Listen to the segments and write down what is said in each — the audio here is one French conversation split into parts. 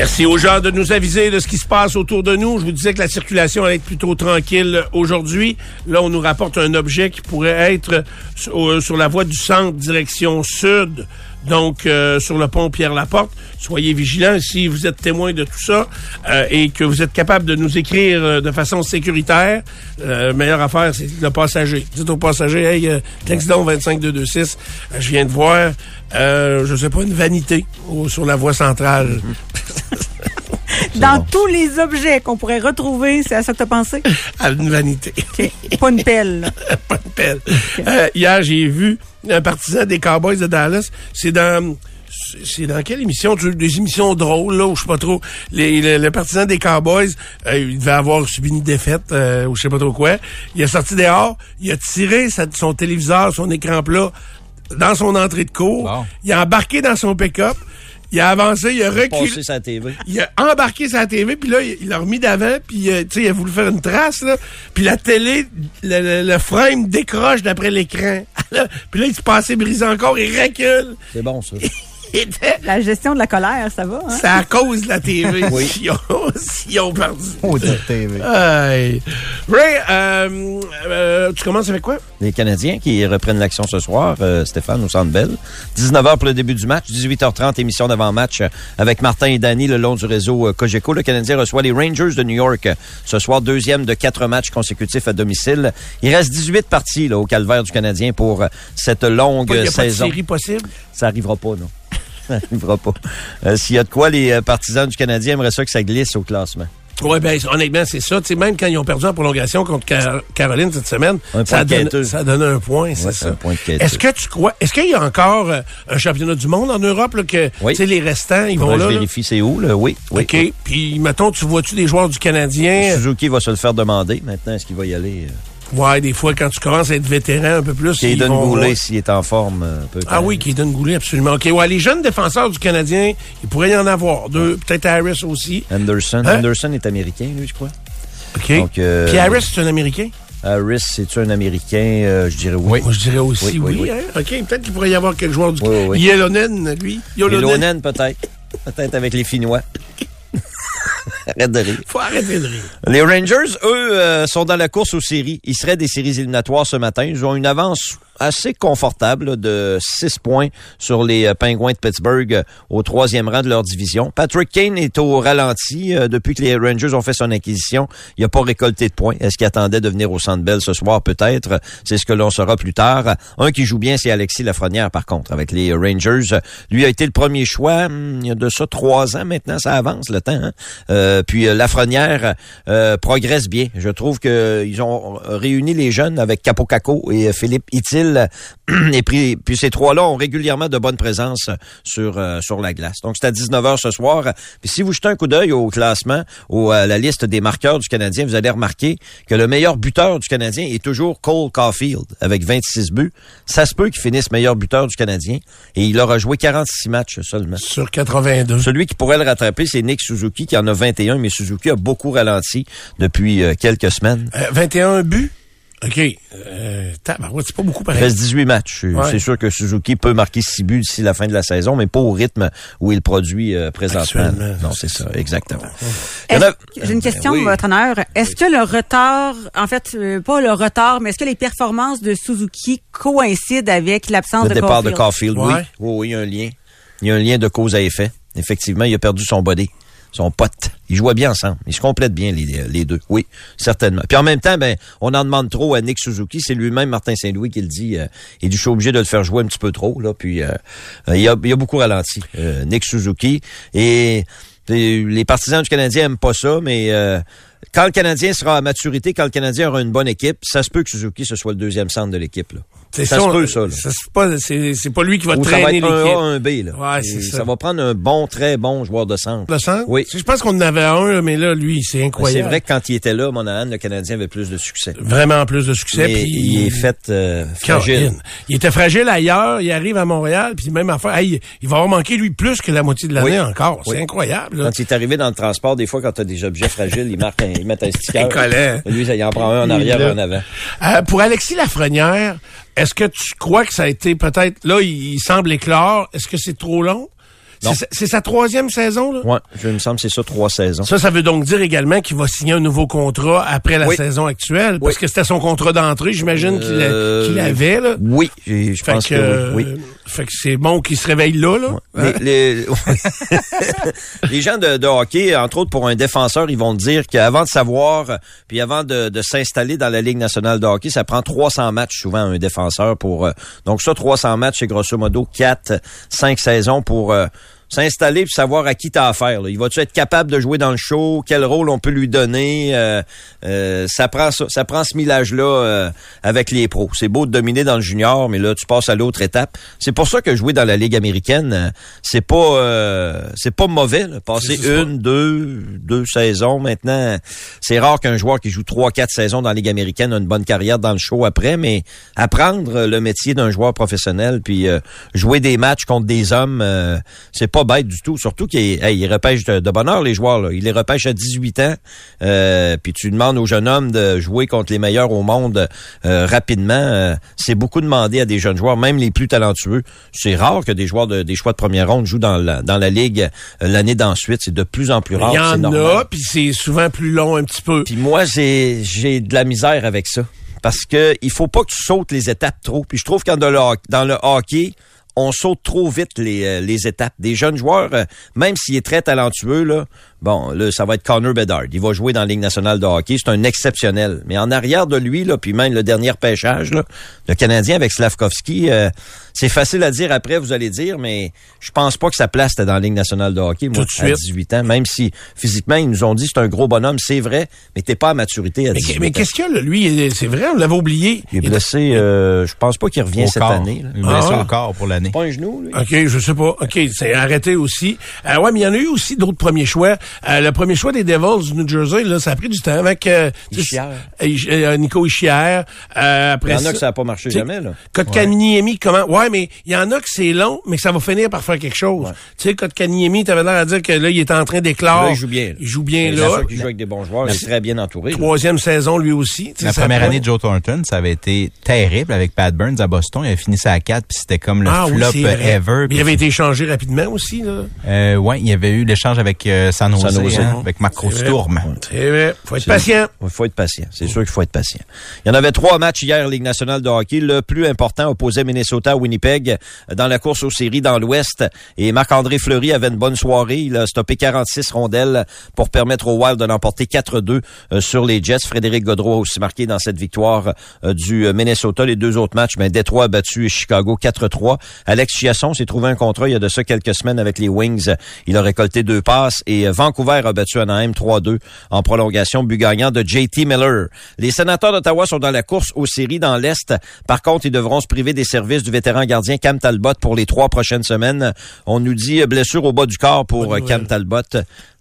Merci aux gens de nous aviser de ce qui se passe autour de nous. Je vous disais que la circulation allait être plutôt tranquille aujourd'hui. Là, on nous rapporte un objet qui pourrait être sur, sur la voie du centre, direction sud, donc euh, sur le pont Pierre-Laporte. Soyez vigilants si vous êtes témoin de tout ça euh, et que vous êtes capable de nous écrire euh, de façon sécuritaire. Euh, meilleure affaire, c'est le passager. Dites au passager, hey, euh, texte donc 25226, euh, je viens de voir, euh, je sais pas, une vanité au- sur la voie centrale. Dans tous les objets qu'on pourrait retrouver, c'est à ça que tu as pensé? à une vanité. Pas une pelle. là. pas de pelle. Euh, hier, j'ai vu un partisan des Cowboys de Dallas. C'est dans... C'est dans quelle émission? Des émissions drôles, là, ou je sais pas trop. Les, le, le partisan des Cowboys, euh, il devait avoir subi une défaite, euh, ou je sais pas trop quoi. Il est sorti dehors, il a tiré sa- son téléviseur, son écran plat, dans son entrée de cour. Bon. Il a embarqué dans son pick-up. Il a avancé, il a reculé. Sa TV. Il a embarqué sa TV, puis là, il il l'a remis d'avant, puis euh, tu sais, il a voulu faire une trace, là. Puis la télé, le, le- le frame décroche d'après l'écran. puis là, il se passait brisé encore, il recule. C'est bon, ça. La gestion de la colère, ça va. Hein? C'est à cause de la TV. Oui. S'ils ont, ont perdu. Oh, de TV. Aïe. Ray, euh, euh, tu commences avec quoi? Les Canadiens qui reprennent l'action ce soir, euh, Stéphane, au Centre Bell. 19h pour le début du match, 18h30, émission d'avant-match avec Martin et Danny le long du réseau Cogeco. Le Canadien reçoit les Rangers de New York ce soir, deuxième de quatre matchs consécutifs à domicile. Il reste 18 parties là, au calvaire du Canadien pour cette longue Il n'y a pas de saison. série possible? Ça arrivera pas, non. Ça arrivera pas. Euh, S'il y a de quoi, les euh, partisans du Canadien aimeraient ça que ça glisse au classement. Oui, ben honnêtement, c'est ça. Sais, même quand ils ont perdu en prolongation contre Car- Caroline cette semaine, ça, donne, quêteux. ça donne un point, c'est Ouais, ça. Est-ce que tu crois, est-ce qu'il y a encore euh, un championnat du monde en Europe, là, que, Oui. sais, les restants, ils vont Faudrait là? je vérifie c'est où, là. Oui, oui. OK. Puis, mettons, tu vois-tu des joueurs du Canadien? Suzuki va se le faire demander. Maintenant, est-ce qu'il va y aller? euh? Ouais, des fois, quand tu commences à être vétéran un peu plus. Caden vont Goulet, s'il est en forme, euh, peut Ah oui, Caden Goulet, absolument. OK, ouais, les jeunes défenseurs du Canadien, il pourrait y en avoir. Deux, peut-être Harris aussi. Anderson. Hein? Anderson est américain, lui, je crois. OK. Donc, euh, Puis Harris, c'est un Américain? Harris, c'est-tu un américain? Euh, je dirais oui. Moi, je dirais aussi Oui, oui. oui, oui. hein. OK, peut-être qu'il pourrait y avoir quelques joueurs du Oui. Yellownen, lui. Ilonen, peut-être. Peut-être avec les Finnois. Arrête de rire. Faut arrêter de rire. Les Rangers, eux, euh, sont dans la course aux séries. Ils seraient des séries éliminatoires ce matin. Ils ont une avance assez confortable de 6 points sur les euh, Pingouins de Pittsburgh euh, au troisième rang de leur division. Patrick Kane est au ralenti euh, depuis que les Rangers ont fait son acquisition. Il n'a pas récolté de points. Est-ce qu'il attendait de venir au Centre Bell ce soir? Peut-être. C'est ce que l'on saura plus tard. Un qui joue bien, c'est Alexis Lafrenière, par contre, avec les Rangers. Lui a été le premier choix hum, il y a de ça trois ans maintenant. Ça avance le temps. hein. Euh, puis euh, Lafrenière euh, progresse bien. Je trouve que ils ont réuni les jeunes avec Capocaco et euh, Philippe Itil. et puis, puis ces trois-là ont régulièrement de bonnes présences sur euh, sur la glace. Donc c'est à 19h ce soir. Puis si vous jetez un coup d'œil au classement, ou à la liste des marqueurs du Canadien, vous allez remarquer que le meilleur buteur du Canadien est toujours Cole Caulfield avec 26 buts. Ça se peut qu'il finisse meilleur buteur du Canadien et il aura joué 46 matchs seulement. Sur 82. Celui qui pourrait le rattraper, c'est Nick Suzuki qui en a 21, mais Suzuki a beaucoup ralenti depuis euh, quelques semaines. Euh, 21 buts? OK. Euh, c'est pas beaucoup Il pareil. reste 18 matchs. Euh, Ouais. C'est sûr que Suzuki peut marquer 6 buts d'ici la fin de la saison, mais pas au rythme où il produit euh, présentement. Non, c'est ça, ça. exactement. Il a- J'ai une question, Ben oui. votre honneur. Est-ce que le retard, en fait, euh, pas le retard, mais est-ce que les performances de Suzuki coïncident avec l'absence Le de départ de Caulfield? Caulfield, oui. Ouais. oui. Oui, il y a un lien. Il y a un lien de cause à effet. Effectivement, il a perdu son body, son pote. Ils jouaient bien ensemble. Ils se complètent bien, les, deux. Oui, certainement. Puis en même temps, ben, on en demande trop à Nick Suzuki. C'est lui-même, Martin Saint-Louis, qui le dit. Euh, il dit, je suis obligé de le faire jouer un petit peu trop. Là, puis euh, il, a, il a beaucoup ralenti, euh, Nick Suzuki. Et et les partisans du Canadien aiment pas ça, mais euh, quand le Canadien sera à maturité, quand le Canadien aura une bonne équipe, ça se peut que Suzuki ce soit le deuxième centre de l'équipe. C'est Ça se peut, ça, là. c'est pas, c'est, c'est pas lui qui va Ou ça va traîner être un l'équipe. A, un B. Là. Ouais, c'est ça. ça va prendre un bon, très bon joueur de centre. Le centre? Oui. Je pense qu'on en avait un, mais là, lui, c'est C'est incroyable. vrai que quand il était là, Monahan, le Canadien avait plus de succès. Vraiment plus de succès. Puis il est fait euh, fragile. Il était fragile ailleurs, il arrive à Montréal, puis même affaire. Hey, il va avoir manqué, lui, plus que la moitié de l'année Oui. encore. Oui. C'est incroyable. là. Quand il est arrivé dans le transport, des fois, quand tu as des objets fragiles, ils marquent un, ils mettent un sticker. Un collet. Lui, ça, il en prend un en Il arrière et en avant. Euh, pour Alexis Lafrenière, est-ce que tu crois que ça a été peut-être... Là, il, semble éclore. Est-ce que c'est trop long? C'est sa- troisième saison, là? Ouais, je me semble que c'est ça, trois saisons. Ça, ça veut donc dire également qu'il va signer un nouveau contrat après la Oui. saison actuelle, parce Oui. que c'était son contrat d'entrée, j'imagine qu'il Euh, qu'il avait, là. Oui, je Fait pense que, que, oui. oui. fait que c'est bon qu'il se réveille là, là. Hein? Les, les- les gens de, de hockey, entre autres pour un défenseur, ils vont dire qu'avant de savoir, puis avant de, de s'installer dans la Ligue nationale de hockey, ça prend 300 matchs souvent un défenseur pour... euh, donc ça, 300 matchs, c'est grosso modo 4, 5 saisons pour... euh, s'installer puis savoir à qui t'as affaire. Là. Il va-tu être capable de jouer dans le show? Quel rôle on peut lui donner? Euh, euh, ça prend ça, ça prend ce millage-là euh, avec les pros. C'est beau de dominer dans le junior, mais là, tu passes à l'autre étape. C'est pour ça que jouer dans la Ligue américaine, euh, c'est pas euh, c'est pas mauvais. là. Passer une, deux, deux saisons maintenant. C'est rare qu'un joueur qui joue trois, quatre saisons dans la Ligue américaine a une bonne carrière dans le show après, mais apprendre le métier d'un joueur professionnel, puis euh, jouer des matchs contre des hommes, euh, c'est pas bête du tout. Surtout qu'il hey, il repêche de, de bonheur les joueurs. Là. Il les repêche à 18 ans, euh, puis tu demandes aux jeunes hommes de jouer contre les meilleurs au monde euh, rapidement. euh, c'est beaucoup demandé à des jeunes joueurs, même les plus talentueux. C'est rare que des joueurs de, des choix de première ronde jouent dans la, dans la ligue euh, l'année d'ensuite. C'est de plus en plus rare. Il y en a, puis c'est souvent plus long un petit peu. Puis moi, j'ai j'ai de la misère avec ça. Parce que il faut pas que tu sautes les étapes trop. Puis je trouve que dans le, hoc- dans le hockey, on saute trop vite les, euh, étapes. Des jeunes joueurs, euh, même s'il est très talentueux, là, bon, là, ça va être Connor Bedard. Il va jouer dans la Ligue nationale de hockey. C'est un exceptionnel. Mais en arrière de lui, là, puis même le dernier pêchage, là, le Canadien avec Slavkovski, euh, c'est facile à dire après, vous allez dire, mais je pense pas que sa place était dans la Ligue nationale de hockey, moi, Tout de à suite. 18 ans. Même si physiquement, ils nous ont dit c'est un gros bonhomme, c'est vrai, mais t'es pas à maturité à Mais, 18 mais ans. qu'est-ce qu'il y a, là? Lui, il- c'est vrai, on l'avait oublié. Il est Il- blessé, euh, je pense pas qu'il revient Au cette corps. année. là. Une blessure Ah. au corps pour l'année. Pas un genou, lui? OK, je sais pas. OK, c'est arrêté aussi. Euh, ouais, mais il y en a eu aussi d'autres premiers choix. Euh, le premier choix des Devils du New Jersey, là, ça a pris du temps avec euh, Ischier. euh, euh, Nico Ischier. Euh, après Il y en a que ça n'a pas marché jamais, là. Kotkaniemi, comment Ouais, mais il y en a que c'est long, mais que ça va finir par faire quelque chose. Tu sais, Kotkaniemi, t'avais l'air à dire que là, il est en train d'éclore. Là, il joue bien. là. Il joue bien C'est là. sûr qu'il joue avec des bons joueurs. Il est très bien entouré. là. Troisième saison, lui aussi. La première année de Joe Thornton, ça avait été terrible avec Pat Burns à Boston. Il a fini ça à 4, puis c'était comme le Ah oui, flop ever. Il avait été échangé rapidement aussi, là. Euh, ouais, il y avait eu l'échange avec euh, San San Jose. hein, avec. C'est vrai. Faut être patient. Il faut être patient. C'est sûr qu'il faut être patient. Il y en avait trois matchs hier, Ligue nationale de hockey. Le plus important opposait Minnesota à Winnipeg euh, dans la course aux séries dans l'Ouest. Et Marc-André Fleury avait une bonne soirée. Il a stoppé 46 rondelles pour permettre aux Wild de l'emporter 4-2 euh, sur les Jets. Frédéric Godreau a aussi marqué dans cette victoire euh, du Minnesota. Les deux autres matchs, mais Détroit a battu Chicago 4-3. Alex Chiasson s'est trouvé un contrat il y a de ça quelques semaines avec les Wings. Il a récolté deux passes et euh, Vancouver a battu Anaheim 3-2 en prolongation, but gagnant de JT Miller. Les sénateurs d'Ottawa sont dans la course aux séries dans l'Est. Par contre, ils devront se priver des services du vétéran gardien Cam Talbot pour les trois prochaines semaines. On nous dit euh, blessure au bas du corps pour euh, Cam. Talbot.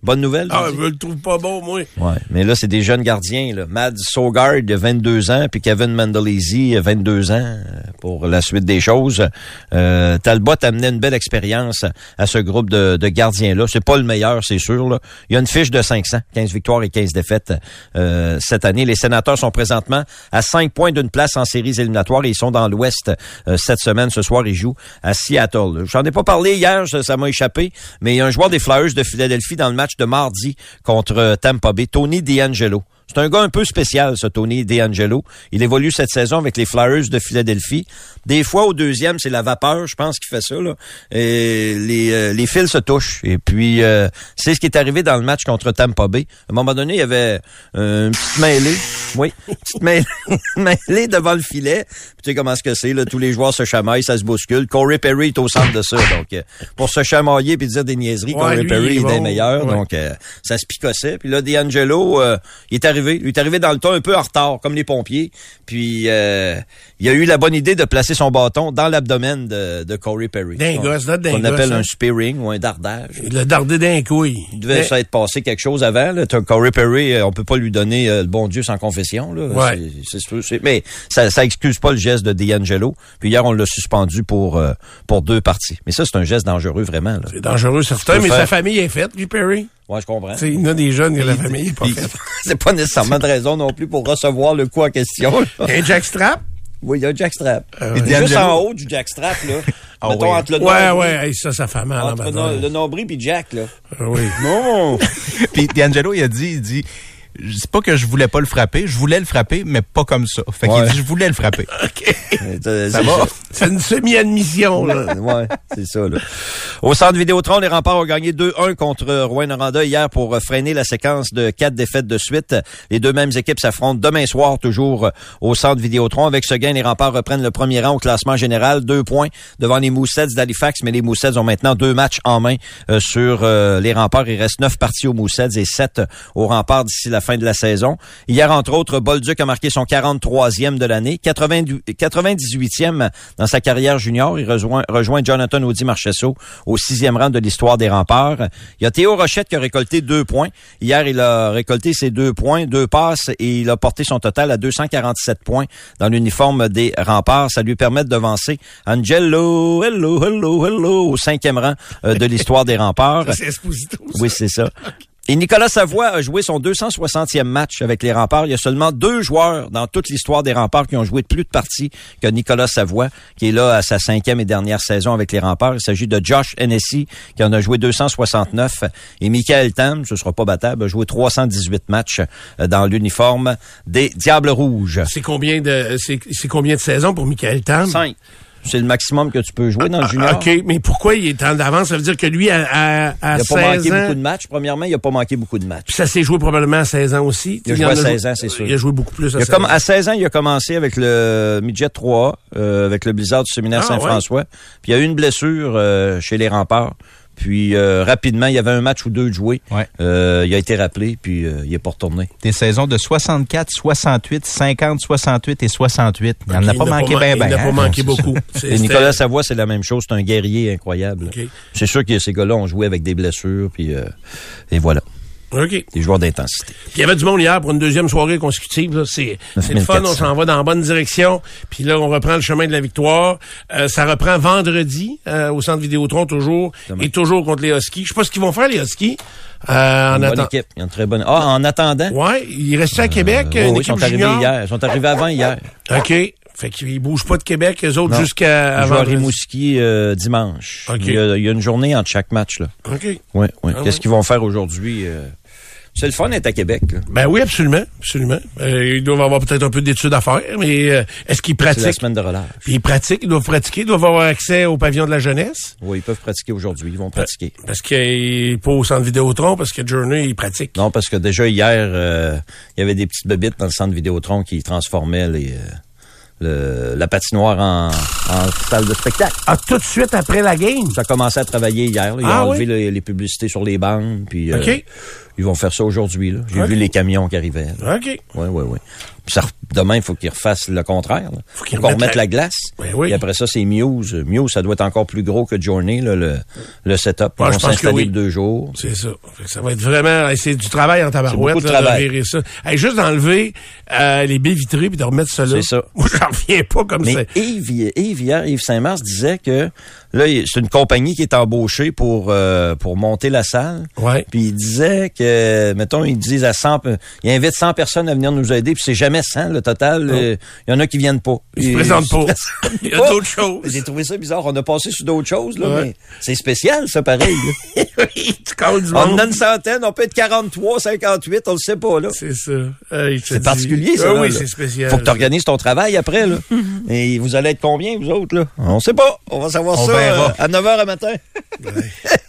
Bonne nouvelle? Ah, je le trouve pas bon, moi. Ouais, mais là, c'est des jeunes gardiens. Là. Mads Sogard, de 22 ans, puis Kevin Mandelisi, 22 ans, euh, pour la suite des choses. Euh, Talbot amenait une belle expérience à ce groupe de, de gardiens-là. C'est pas le meilleur, c'est sûr. Là. Il y a une fiche de 500, 15 victoires et 15 défaites euh, cette année. Les sénateurs sont présentement à 5 points d'une place en séries éliminatoires et ils sont dans l'Ouest euh, cette semaine. Ce soir, ils jouent à Seattle. J'en ai pas parlé hier, ça ça m'a échappé, mais il y a un joueur des Flyers de Philadelphie dans le match de mardi contre Tampa Bay, Tony D'Angelo. C'est un gars un peu spécial, ce Tony DeAngelo. Il évolue cette saison avec les Flyers de Philadelphie. Des fois, au deuxième, c'est la vapeur, je pense, qui fait ça. Là. Et les, euh, les fils se touchent. Et puis, euh, c'est ce qui est arrivé dans le match contre Tampa Bay. À un moment donné, il y avait euh, une petite mêlée. Oui, une petite mêlée, mêlée devant le filet. Puis, tu sais comment ce que c'est, là, tous les joueurs se chamaillent, ça se bouscule. Corey Perry est au centre de ça. Donc, euh, pour se chamailler puis dire des niaiseries, Ouais, Corey lui, Perry il est des meilleurs. Ouais. Donc, euh, ça se picossait. Puis là, D'Angelo, euh, il est arrivé. Il est arrivé dans le temps un peu en retard, comme les pompiers. Puis, euh, il a eu la bonne idée de placer son bâton dans l'abdomen de, de Corey Perry. D'un On- appelle hein. un spearing ou un dardage. Il l'a dardé d'un couille. Il devait Mais- ça être passé quelque chose avant. Là. Corey Perry, euh, on peut pas lui donner euh, le bon Dieu sans confession. Là. Ouais. C'est- c'est c'est- mais ça, ça excuse pas le geste de D'Angelo. Puis hier, on l'a suspendu pour euh, pour deux parties. Mais ça, c'est un geste dangereux vraiment. C'est dangereux, certain, mais faire- sa famille est faite, lui, Perry. Ouais, je comprends. Il y en a des jeunes que la famille est pas Puis, faite. c'est pas nécessairement de raison non plus pour recevoir le coup en question. Un jackstrap? Oui, il y a un jackstrap. Ah Et ouais. Juste en haut du jackstrap, là. Ah mettons oui. entre le Ouais, nombril- ouais, hey, ça, ça fait mal. en Entre no- le nombril puis Jack, là. Oui. Non! Puis D'Angelo, il a dit, il dit, c'est pas que je voulais pas le frapper, je voulais le frapper, mais pas comme ça. Fait qu'il Ouais. dit, je voulais le frapper. ça Ça va? C'est une semi-admission, là. ouais, c'est ça. Là. Au centre Vidéotron, les remparts ont gagné 2-1 contre Rouen-Noranda hier pour freiner la séquence de quatre défaites de suite. Les deux mêmes équipes s'affrontent demain soir, toujours au centre Vidéotron. Avec ce gain, les remparts reprennent le premier rang au classement général. Deux points devant les Moussets d'Halifax, mais les Moussets ont maintenant deux matchs en main euh, sur euh, les remparts. Il reste neuf parties aux Moussets et sept aux remparts d'ici la fin de la saison. Hier, entre autres, Bolduc a marqué son 43e de l'année, 80 98e dans sa carrière junior. Il rejoint, rejoint Jonathan Audi Marchesso au sixième rang de l'histoire des remparts. Il y a Théo Rochette qui a récolté deux points. Hier, il a récolté ses deux points, deux passes et il a porté son total à 247 points dans l'uniforme des remparts. Ça lui permet de devancer Angelo, hello, hello, hello, au cinquième rang euh, de l'histoire des remparts. C'est Esposito. ça. Oui, c'est ça. Et Nicolas Savoie a joué son 260e match avec les remparts. Il y a seulement deux joueurs dans toute l'histoire des remparts qui ont joué de plus de parties que Nicolas Savoie, qui est là à sa cinquième et dernière saison avec les remparts. Il s'agit de Josh Hennessy, qui en a joué 269. Et Michael Tam, ce sera pas battable, a joué 318 matchs euh, dans l'uniforme des Diables Rouges. C'est combien de, c'est, c'est combien de saisons pour Michael Tam? Cinq. C'est le maximum que tu peux jouer dans le junior. OK, mais pourquoi il est en d'avance? Ça veut dire que lui, à, à, à Il a pas 16 manqué ans, beaucoup de matchs. Premièrement, il a pas manqué beaucoup de matchs. puis ça s'est joué probablement à 16 ans aussi. Il a joué à joué- 16 ans, c'est sûr. Il a joué beaucoup plus à Il a 16 comme, ans. à 16 ans, il a commencé avec le Midget 3, euh, avec le Blizzard du séminaire Ah, Saint-François. Puis il y a eu une blessure euh, chez les remparts. Puis euh, rapidement, il y avait un match ou deux de jouer. Ouais. Euh, il a été rappelé, puis euh, il est pas retourné. Des saisons de 64, 68, 50, 68 et 68. Il n'en OK, a pas manqué man- bien, Il n'a bien. pas manqué beaucoup. Et Nicolas Savoie, c'est la même chose. C'est un guerrier incroyable. OK. C'est sûr que ces gars-là ont joué avec des blessures, puis euh, et voilà, OK. des joueurs d'intensité. Puis il y avait du monde hier pour une deuxième soirée consécutive. C'est le fun, 9400. on s'en va dans la bonne direction. Puis là, on reprend le chemin de la victoire. Euh, ça reprend vendredi euh, au centre Vidéotron toujours. Et toujours contre les Huskies. Je sais pas ce qu'ils vont faire, les Huskies. Euh, en Une bonne attendant. équipe. Une très bonne. Ah, en attendant. Ouais, il restait à Québec, Euh, une oui, ils sont arrivés junior. hier. Ils sont arrivés avant hier. OK. Fait qu'ils bougent pas de Québec, eux autres, jusqu'à Ils jouent à. Rimouski euh, dimanche. OK. Il, y a, il y a une journée entre chaque match. Là. OK. Oui, oui. Ah Qu'est-ce ouais. qu'ils vont faire aujourd'hui? euh? C'est le fun d'être à Québec. là. Ben oui, absolument. Absolument. Euh, ils doivent avoir peut-être un peu d'études à faire, mais euh, est-ce qu'ils C'est la pratiquent? semaine de relâche. Puis ils pratiquent, ils doivent pratiquer, ils doivent avoir accès au pavillon de la jeunesse? Oui, ils peuvent pratiquer aujourd'hui. Ils vont pratiquer. Parce qu'il pas au centre Vidéotron, parce que Journey, il pratique. Non, parce que déjà hier, euh, il y avait des petites bebites dans le centre Vidéotron qui transformaient les, euh, le- la patinoire en, en salle de spectacle. Ah, tout de suite après la game? Ça a commencé à travailler hier. là. Ils Ah ont enlevé les, les publicités sur les bandes. Puis, euh. Ils vont faire ça aujourd'hui. là. J'ai vu les camions qui arrivaient. là. OK. Oui, oui, oui. Puis ça, demain, il faut qu'ils refassent le contraire. Là. Faut qu'ils remettent remette la- la, glace. Ben oui. Et après ça, c'est Muse. Muse, ça doit être encore plus gros que Journey, là, le, le setup. Vont je pense que oui. de deux jours. C'est ça. Ça va être vraiment... C'est du travail en tabarouette. beaucoup de là, travail. ça. Hey, juste d'enlever euh, les baies vitrées puis de remettre ça là. C'est ça. Moi, j'en reviens pas comme ça. Mais Yves, Yves, hier, Yves Saint-Mars disait que Là, c'est une compagnie qui est embauchée pour euh, pour monter la salle. Ouais. Puis il disait que, mettons, ils disent à 100, pe- ils invitent 100 personnes à venir nous aider, puis c'est jamais 100 le total. Euh, Il y en a qui viennent pas. Ils se présentent pas. Il y a d'autres choses. J'ai trouvé ça bizarre. On a passé sur d'autres choses, là, Ouais. mais c'est spécial, ça, pareil. oui, tu du on en a une centaine, on peut être 43, 58, on le sait pas, là. C'est ça. Hey, C'est particulier, ça. Ah oui, c'est spécial. Faut que tu organises ton travail après, là. Et vous allez être combien, vous autres, là? On sait pas. On va savoir On ça verra. à 9 h à matin.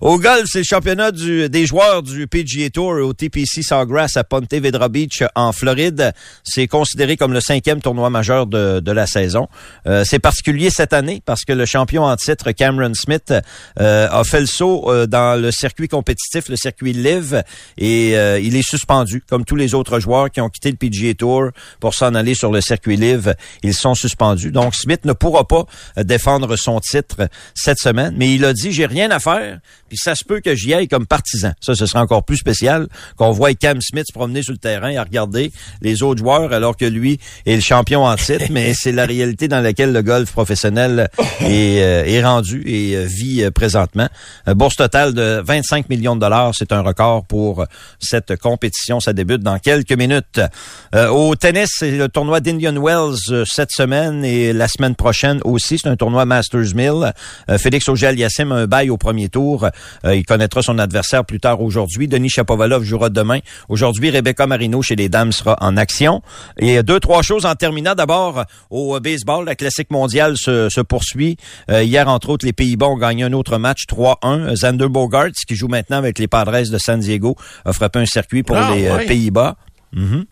Au golf, c'est le championnat du- des joueurs du PGA Tour au TPC Sawgrass à Ponte Vedra Beach en Floride. C'est considéré comme le cinquième tournoi majeur de, de la saison. Euh, c'est particulier cette année parce que le champion en titre Cameron Smith euh, a fait le saut euh, dans le circuit compétitif, le circuit Live, et euh, il est suspendu comme tous les autres joueurs qui ont quitté le PGA Tour pour s'en aller sur le circuit Live. Ils sont suspendus. Donc Smith ne pourra pas euh, défendre son titre cette semaine, mais il a dit j'ai rien à faire, puis ça se peut que j'y aille comme partisan. Ça, ce sera encore plus spécial qu'on voit Cam Smith se promener sur le terrain et à regarder les autres joueurs alors que lui est le champion en titre, mais c'est la réalité dans laquelle le golf professionnel est, euh, est rendu et euh, vit euh, présentement. Bourse totale de 25 millions de dollars, c'est un record pour cette compétition. Ça débute dans quelques minutes. Euh, au tennis, c'est le tournoi d'Indian Wells cette semaine et la semaine prochaine aussi. C'est un tournoi Masters Mill. Félix Auger-Aliassime a un bail au premier tour. Euh, il connaîtra son adversaire plus tard aujourd'hui. Denis Chapovalov jouera demain. Aujourd'hui, Rebecca Marino chez les dames sera en action. Et deux, trois choses en terminant. D'abord, au baseball, la classique mondiale se, se poursuit. Euh, hier, entre autres, les Pays-Bas ont gagné un autre match 3-1. Xander Bogarts, qui joue maintenant avec les Padres de San Diego, a frappé un circuit pour Ah, les euh, ouais. Pays-Bas.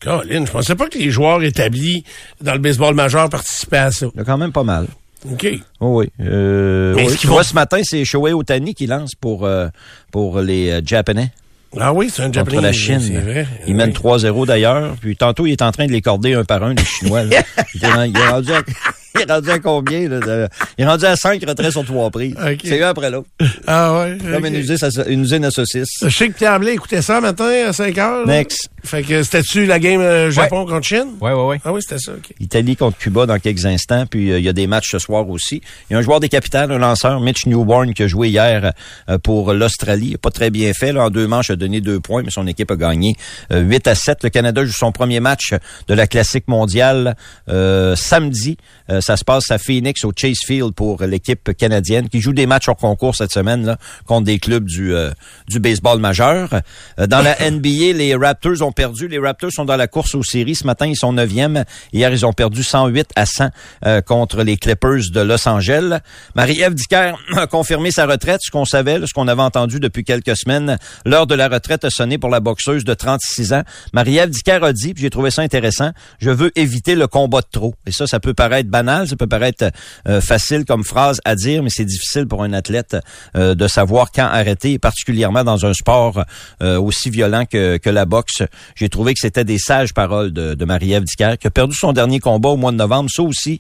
Colin, je pensais pas que les joueurs établis dans le baseball majeur participaient à ça. Il y a quand même pas mal. OK. Oh oui. Euh, oui. qu'ils Tu vont- vois, ce matin, c'est Shohei Otani qui lance pour, euh, pour les euh, Japonais Ah oui, c'est un contre Japonais. la Chine. Vrai. Il mène Oui. 3-0 d'ailleurs. Puis tantôt, il est en train de les corder un par un, les Chinois. là. il, est, ren- il est rendu à, il est rendu à combien? Là, de- il est rendu à 5 retraits sur trois prises. Ok. C'est un après l'autre. Ah ouais. Comme ok. une, usine à, une usine à saucisses. Je sais que Pierre Blais écoutait ça matin à 5 heures. là. Next. Fait que c'était-tu la game euh, Japon contre Chine? Ouais, ouais, ouais. Ah oui, c'était ça, OK. Italie contre Cuba dans quelques instants. Puis euh, il y a des matchs ce soir aussi. Il y a un joueur des capitales, un lanceur, Mitch Newborn, qui a joué hier euh, pour l'Australie. Pas très bien fait. Là, en deux manches, il a donné deux points, mais son équipe a gagné euh, 8 à 7. Le Canada joue son premier match de la Classique mondiale euh, samedi. Ça se passe à Phoenix, au Chase Field pour l'équipe canadienne, qui joue des matchs hors concours cette semaine là, contre des clubs du, euh, du baseball majeur. Euh, dans la NBA, les Raptors ont perdu. Les Raptors sont dans la course aux séries. Ce matin, ils sont neuvième. Hier, ils ont perdu 108 à 100 euh, contre les Clippers de Los Angeles. Marie-Ève Dicker a confirmé sa retraite, ce qu'on savait, ce qu'on avait entendu depuis quelques semaines. L'heure de la retraite a sonné pour la boxeuse de 36 ans. Marie-Ève Dicker a dit, puis j'ai trouvé ça intéressant, je veux éviter le combat de trop. Et ça, ça peut paraître banal, ça peut paraître euh, facile comme phrase à dire, mais c'est difficile pour un athlète euh, de savoir quand arrêter, particulièrement dans un sport euh, aussi violent que, que la boxe. J'ai trouvé que c'était des sages paroles de, de Marie-Ève Dicker, qui a perdu son dernier combat au mois de novembre. Ça aussi,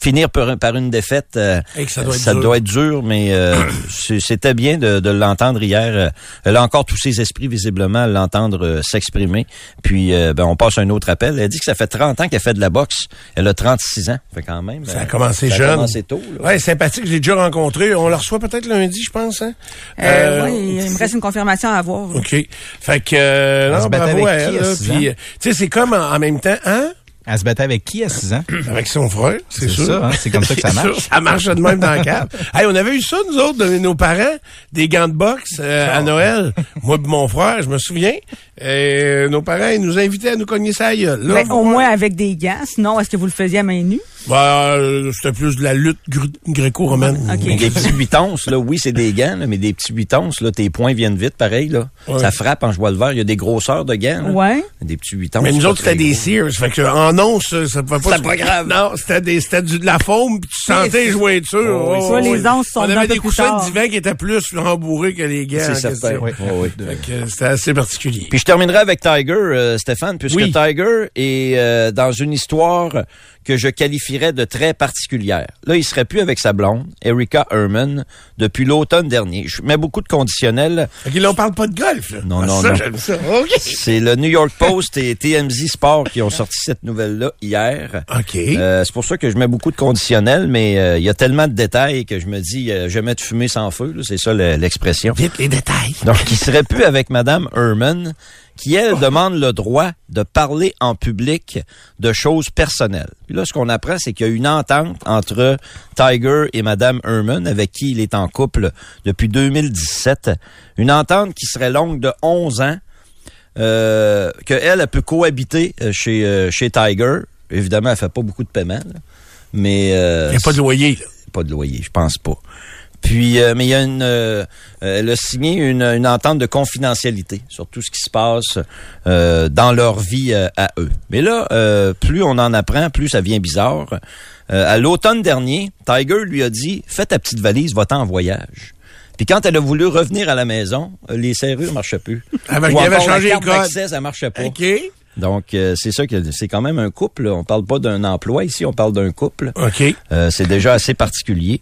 finir par, par une défaite, euh, Et que ça doit être dur. doit être dur, mais euh, c'est- c'était bien de, de l'entendre hier. Euh, Elle a encore tous ses esprits, visiblement, à l'entendre euh, s'exprimer. Puis, euh, ben, on passe à un autre appel. Elle dit que ça fait 30 ans qu'elle fait de la boxe. Elle a 36 ans. Fait quand même. Ça a euh, commencé ça jeune. a commencé tôt. là. Ouais, sympathique, je l'ai déjà rencontré. On le reçoit peut-être lundi, je pense. Hein? Euh, oui, il me reste une confirmation à avoir. là. OK. Fait que, euh, non, bravo à elle. Puis, euh, tu sais, c'est comme en, en même temps, hein? Elle se battait avec qui à 6 ans? Avec son frère, c'est C'est sûr. ça, hein, c'est comme ça que ça C'est marche. sûr, ça marche de même dans la cave. hey, on avait eu ça, nous autres, de nos parents, des gants de boxe euh, à Noël. Moi et mon frère, je me souviens. Euh, nos parents, ils nous invitaient à nous cogner ça à la gueule. Là, Ben, au moins avec des gants. Sinon, est-ce que vous le faisiez à main nue? Bah, euh, c'était plus de la lutte gr- gréco-romaine. Des petits 8 onces, là, oui, c'est des gants, là, mais des petits 8 onces, là, tes poings viennent vite, pareil, là. Ouais. Ça frappe en jouant le vert. Il y a des grosseurs de gants. là. Ouais. Des petits 8 onces. Mais nous autres, c'était des. Sears. Fait que, en once, ça, ça pouvait pas... C'était pas grave. Non, c'était des, c'était du, de la foam, puis tu sentais les jointures. Oh, oui, Oh, les onces sont On avait des coussins divan qui étaient plus rembourrés que les gants. C'est certain. Oui, euh, c'était assez particulier. Puis je terminerai avec Tiger, euh, Stéphane, puisque Oui. Tiger est euh, dans une histoire que je qualifie qualifierait de très particulière. Là, il serait plus avec sa blonde, Erika Herman, depuis l'automne dernier. Je mets beaucoup de conditionnels. Là, on parle pas de golf. Là. Non, Ah, non, ça, non. j'aime ça. OK. C'est le New York Post et TMZ Sport qui ont sorti cette nouvelle-là hier. OK. Euh, c'est pour ça que je mets beaucoup de conditionnels, mais euh, il y a tellement de détails que je me dis, euh, jamais de fumée sans feu, là, c'est ça le- l'expression. Vite les détails. Donc, il serait plus avec Madame Herman, qui, elle, demande le droit de parler en public de choses personnelles. Puis là, ce qu'on apprend, c'est qu'il y a une entente entre Tiger et Madame Herman, avec qui il est en couple depuis 2017. Une entente qui serait longue de 11 ans, euh, que elle, elle peut cohabiter euh, chez, euh, chez Tiger. Évidemment, elle fait pas beaucoup de paiement, là. mais... euh, Il n'y a pas de loyer. là. pas de loyer, je pense pas. Puis, euh, mais il y a une, euh, euh, elle a signé une, une entente de confidentialité sur tout ce qui se passe euh, dans leur vie euh, à eux. Mais là, euh, plus on en apprend, plus ça devient bizarre. Euh, à l'automne dernier, Tiger lui a dit "Fais ta petite valise, va-t'en en voyage." Puis quand elle a voulu revenir à la maison, les serrures marchaient plus. Avec- Ou il avait changé la carte d'accès, ça marchait pas. OK. Donc euh, c'est ça que c'est quand même un couple. On parle pas d'un emploi ici, on parle d'un couple. OK. Euh, c'est déjà assez particulier.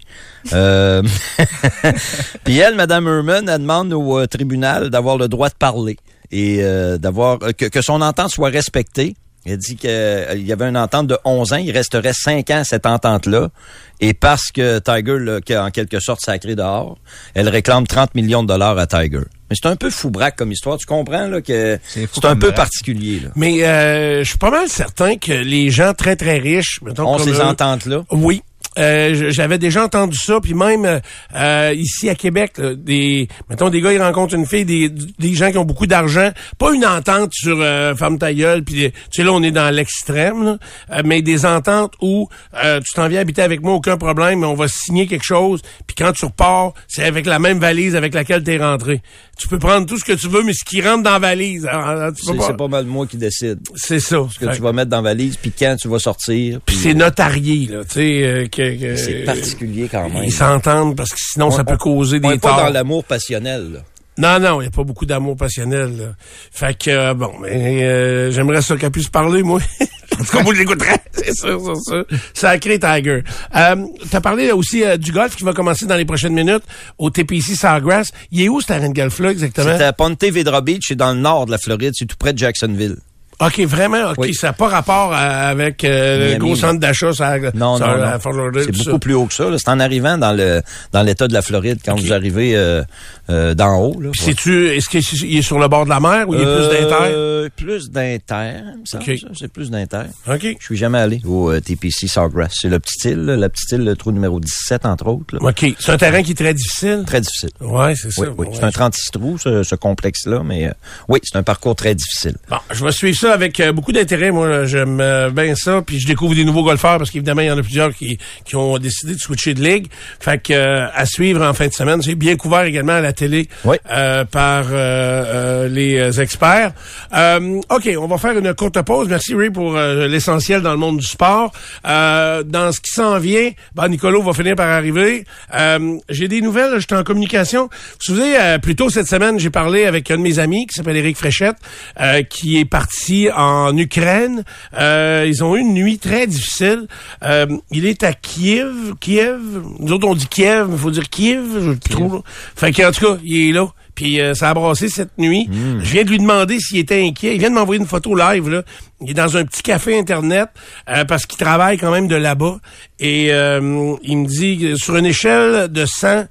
Euh, Puis elle, Madame Herman, elle demande au euh, tribunal d'avoir le droit de parler et euh, d'avoir euh, que, que son entente soit respectée. Elle dit qu'il y avait une entente de 11 ans, il resterait 5 ans à cette entente-là. Et parce que Tiger l'a qui a en quelque sorte sacré dehors, elle réclame 30 millions de dollars à Tiger. Mais c'est un peu fou braque comme histoire. Tu comprends là que C'est un peu particulier. Là. Mais euh, je suis pas mal certain que les gens très, très riches... mettons, On ces ententes-là? Oui. Euh, j'avais déjà entendu ça, puis même euh, euh, ici à Québec, là, des mettons des gars ils rencontrent une fille, des, des gens qui ont beaucoup d'argent, pas une entente sur euh, femme ta gueule, puis des- tu sais là on est dans l'extrême, euh, mais des ententes où euh, tu t'en viens habiter avec moi, aucun problème, mais on va signer quelque chose, puis quand tu repars, c'est avec la même valise avec laquelle t'es rentré. Tu peux prendre tout ce que tu veux, mais ce qui rentre dans la valise, tu peux C'est pas- pas mal moi qui décide c'est ça. ce que tu vas mettre dans la valise, puis quand tu vas sortir. Puis c'est notarié là, tu sais euh, que, que- C'est particulier quand même. Ils s'entendent parce que sinon, ça On- peut causer On des est pas torts. dans l'amour passionnel. là. Non, non, il n'y a pas beaucoup d'amour passionnel. Là. Fait que, euh, bon, mais euh, j'aimerais ça qu'elle puisse parler, moi. en tout cas, vous l'écouterez, c'est sûr, c'est sûr. Sacré Tiger. Euh, T'as parlé aussi euh, du golf qui va commencer dans les prochaines minutes au TPC Sawgrass. Il est où, ce terrain de golf-là, exactement? C'est à Ponte Vedra Beach, c'est dans le nord de la Floride, c'est tout près de Jacksonville. OK, vraiment? OK, Oui. ça n'a pas rapport à- avec euh, le gros centre d'achat ça, Non, ça, non, à non. Fort Lauderdale, C'est beaucoup plus haut que ça. C'est en arrivant dans le dans l'État de la Floride quand vous arrivez euh, euh, d'en haut. Là. Puis sais-tu, est-ce qu'il est sur le bord de la mer ou il est plus d'inter? Plus d'inter, ça. C'est plus d'inter. OK. Je suis jamais allé au TPC Sawgrass. C'est le petit île, là, la petite île, le trou numéro 17, entre autres. là. OK. C'est un terrain qui est très difficile? Très difficile. Ouais, c'est ça. Oui, oui. Ouais. C'est un 36 trous, ce, ce complexe-là, mais oui, c'est un parcours très difficile. Bon, je vais suivre ça avec euh, beaucoup d'intérêt. Moi, j'aime euh, bien ça. Puis je découvre des nouveaux golfeurs parce qu'évidemment, il y en a plusieurs qui, qui ont décidé de switcher de ligue. Fait que euh, à suivre en fin de semaine. C'est bien couvert également à la télé Oui. euh, par euh, les experts. OK, on va faire une courte pause. Merci, Ray, pour l'essentiel dans le monde du sport. Dans ce qui s'en vient, ben, Nicolo va finir par arriver. J'ai des nouvelles. J'étais en communication. Vous vous souvenez, plus tôt cette semaine, j'ai parlé avec un de mes amis qui s'appelle Éric Fréchette, qui est parti en Ukraine. Euh, ils ont eu une nuit très difficile. Euh, il est à Kiev. Kiev. Nous autres, on dit Kiev, mais il faut dire Kiev. Je sais plus trop. là. Fait qu'en tout cas, il est là. Puis euh, ça a brassé cette nuit. Je viens de lui demander s'il était inquiet. Il vient de m'envoyer une photo live. Là. Il est dans un petit café Internet euh, parce qu'il travaille quand même de là-bas. Et euh, il me dit que sur une échelle de 100,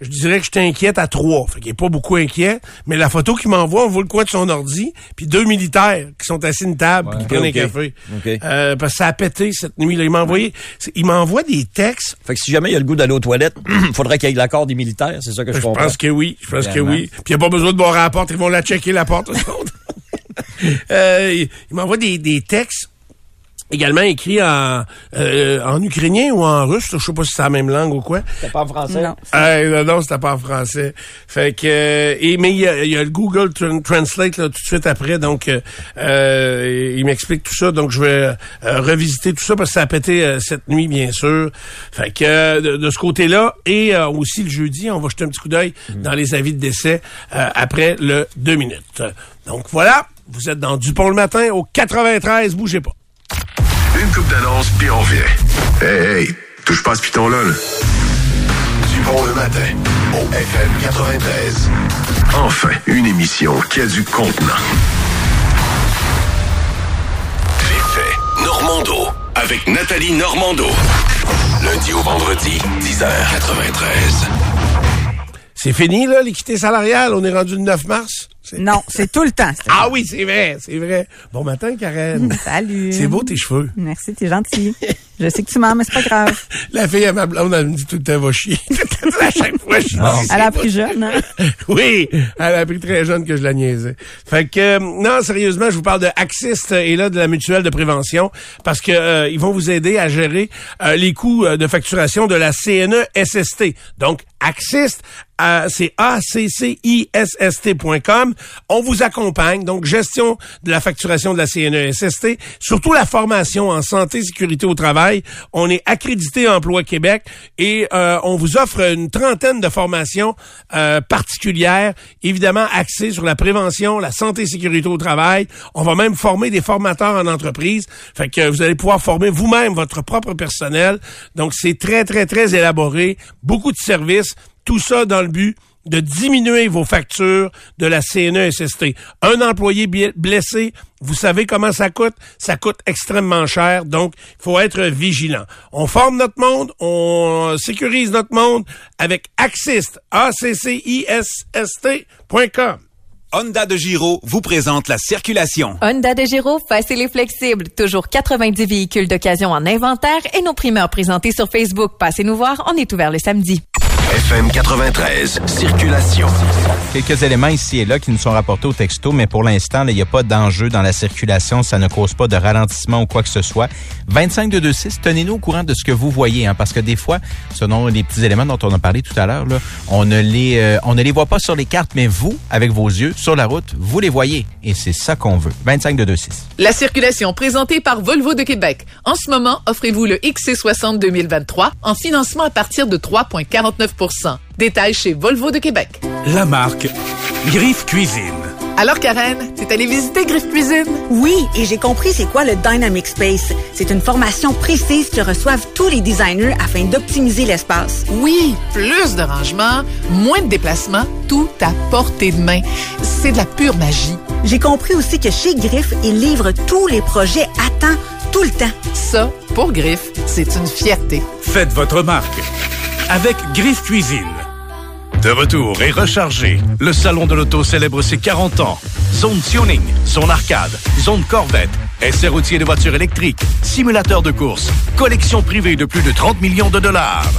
je dirais que je t'inquiète à 3. Fait qu'il est pas beaucoup inquiet. Mais la photo qu'il m'envoie, on voit le coin de son ordi. Puis deux militaires qui sont assis à une table puis qui prennent un café. Ok. Euh, parce que ça a pété cette nuit. Là. Il m'a envoyé... c'est- Il m'envoie des textes Fait que si jamais il y a le goût d'aller aux toilettes, faudrait qu'il y ait l'accord des militaires, c'est ça que je, Je comprends. pense que oui. Je pense que oui. Puis il n'y a pas besoin de boire à la porte. Ils vont la checker, la porte. autres. euh, il il m'envoie des, des textes également écrits en, euh, en ukrainien ou en russe. Je sais pas si c'est la même langue ou quoi. C'est pas en français? Non. Euh, non, non, c'était pas en français. Fait que euh, et mais il y a, il y a le Google Tran- Translate là, tout de suite après, donc euh, euh, il m'explique tout ça. Donc je vais euh, revisiter tout ça parce que ça a pété euh, cette nuit, bien sûr. Fait que euh, de, de ce côté-là et euh, aussi le jeudi, on va jeter un petit coup d'œil dans les avis de décès euh, après le deux minutes. Donc voilà, vous êtes dans Dupont le matin au 93, bougez pas. D'annonce, puis on revient. Hey, hey, touche pas à ce piton-là, là. Du bon le matin, au FM 93. Enfin, une émission qui a du contenant. Les faits Normando, avec Nathalie Normando. Lundi au vendredi, 10h93. C'est fini, là, l'équité salariale. On est rendu le 9 mars. Non, c'est tout le temps. Ah oui, c'est vrai, c'est vrai. Bon matin, Karen. Salut. C'est beau tes cheveux. Merci, t'es gentil. Je sais que tu mens, mais c'est pas grave. La fille à ma blonde, elle me dit tout le temps, va chier. à chaque fois, je dis, Elle a pris jeune, hein? Oui, elle a appris très jeune que je la niaisais. Fait que euh, non, sérieusement, je vous parle de Axist et là de la mutuelle de prévention parce que euh, ils vont vous aider à gérer euh, les coûts euh, de facturation de la CNE SST. Donc Axist euh, c'est A-C-C-I-S-S-T.com. On vous accompagne, donc gestion de la facturation de la CNESST, surtout la formation en santé, sécurité au travail. On est accrédité Emploi Québec et euh, on vous offre une trentaine de formations euh, particulières, évidemment axées sur la prévention, la santé, sécurité au travail. On va même former des formateurs en entreprise. Fait que vous allez pouvoir former vous-même votre propre personnel. Donc c'est très, très, très élaboré. Beaucoup de services. Tout ça dans le but de diminuer vos factures de la CNESST. Un employé blessé, vous savez comment ça coûte? Ça coûte extrêmement cher, donc il faut être vigilant. On forme notre monde, on sécurise notre monde avec Axist, A-C-C-I-S-S-T.com. Honda de Giro vous présente la circulation. Honda de Giro, facile et flexible. Toujours 90 véhicules d'occasion en inventaire et nos primeurs présentés sur Facebook. Passez nous voir, on est ouvert le samedi. FM 93, circulation. Quelques éléments ici et là qui nous sont rapportés au texto, mais pour l'instant, il n'y a pas d'enjeu dans la circulation. Ça ne cause pas de ralentissement ou quoi que ce soit. 25 de 26, tenez-nous au courant de ce que vous voyez, hein, parce que des fois, selon les petits éléments dont on a parlé tout à l'heure, là, on ne les euh, on ne les voit pas sur les cartes, mais vous, avec vos yeux, sur la route, vous les voyez. Et c'est ça qu'on veut. 25 de 26. La circulation présentée par Volvo de Québec. En ce moment, offrez-vous le XC60 2023 en financement à partir de 3,49 Détails chez Volvo de Québec. La marque Griffe Cuisine. Alors Karen, t'es allée visiter Griffe Cuisine? Oui, et j'ai compris c'est quoi le Dynamic Space. C'est une formation précise que reçoivent tous les designers afin d'optimiser l'espace. Oui, plus de rangement, moins de déplacements, tout à portée de main. C'est de la pure magie. J'ai compris aussi que chez Griff, ils livrent tous les projets à temps, tout le temps. Ça, pour Griffe, c'est une fierté. Faites votre marque avec Griffe Cuisine. De retour et rechargé, le Salon de l'Auto célèbre ses 40 ans. Zone tuning, zone arcade, zone corvette, essai routier de voitures électriques, simulateur de course, collection privée de plus de 30 millions de dollars.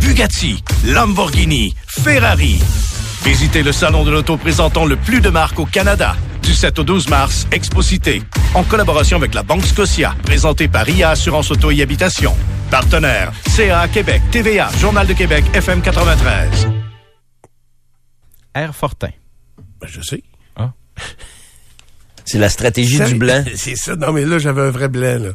Bugatti, Lamborghini, Ferrari. Visitez le Salon de l'Auto présentant le plus de marques au Canada. Du 7 au 12 mars, Exposité. En collaboration avec la Banque Scotia, présenté par IA Assurance Auto et Habitation. Partenaire, CA Québec, TVA, Journal de Québec, FM 93. Air Fortin. Ben, je sais. C'est la stratégie Ça, du blanc. C'est ça. Non, mais là, j'avais un vrai blanc, là.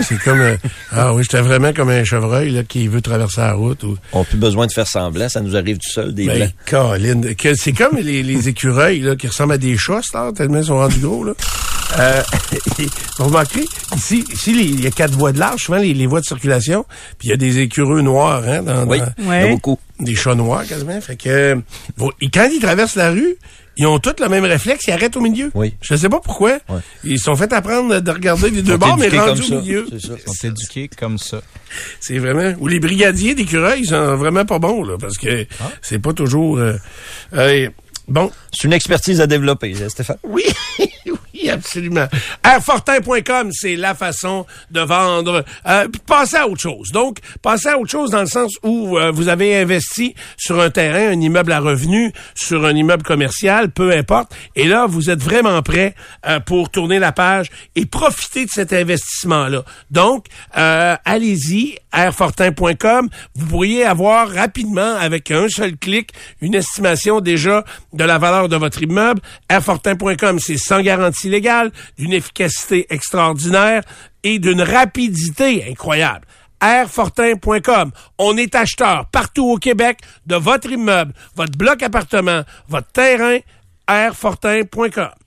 C'est comme... euh, ah oui, j'étais vraiment comme un chevreuil, là, qui veut traverser la route. Ou, On n'a plus besoin de faire semblant, ça nous arrive tout seul, des ben, blancs. C'est comme les, les écureuils, là, qui ressemblent à des chats, là, tellement ils sont rendus gros, là. Euh, vous remarquerez, ici, ici, les- il y a quatre voies de large, souvent, les, les voies de circulation, puis il y a des écureux noirs, hein, dans, Oui, dans- il y en a beaucoup. des chats noirs, quasiment. Fait que, euh, bon, et quand ils traversent la rue, ils ont tous le même réflexe, ils arrêtent au milieu. Oui. Je sais pas pourquoi. Ouais. Ils sont fait apprendre de regarder les deux bords, mais rendus au ça. milieu. C'est ça. Ils sont éduqués comme ça. C'est vraiment. Ou les brigadiers d'écureuils, ils sont vraiment pas bons, là, parce que Ah. c'est pas toujours. euh, euh, bon. C'est une expertise à développer, Stéphane. Oui, absolument. Airfortin.com, c'est la façon de vendre. Euh, passez à autre chose. Donc, passez à autre chose dans le sens où euh, vous avez investi sur un terrain, un immeuble à revenu, sur un immeuble commercial, peu importe. Et là, vous êtes vraiment prêt euh, pour tourner la page et profiter de cet investissement-là. Donc, euh, allez-y, airfortin.com. Vous pourriez avoir rapidement, avec un seul clic, une estimation déjà de la valeur de votre immeuble. Airfortin.com, c'est sans garantie d'une efficacité extraordinaire et d'une rapidité incroyable. Airfortin.com. On est acheteur partout au Québec de votre immeuble, votre bloc appartement, votre terrain. Airfortin.com.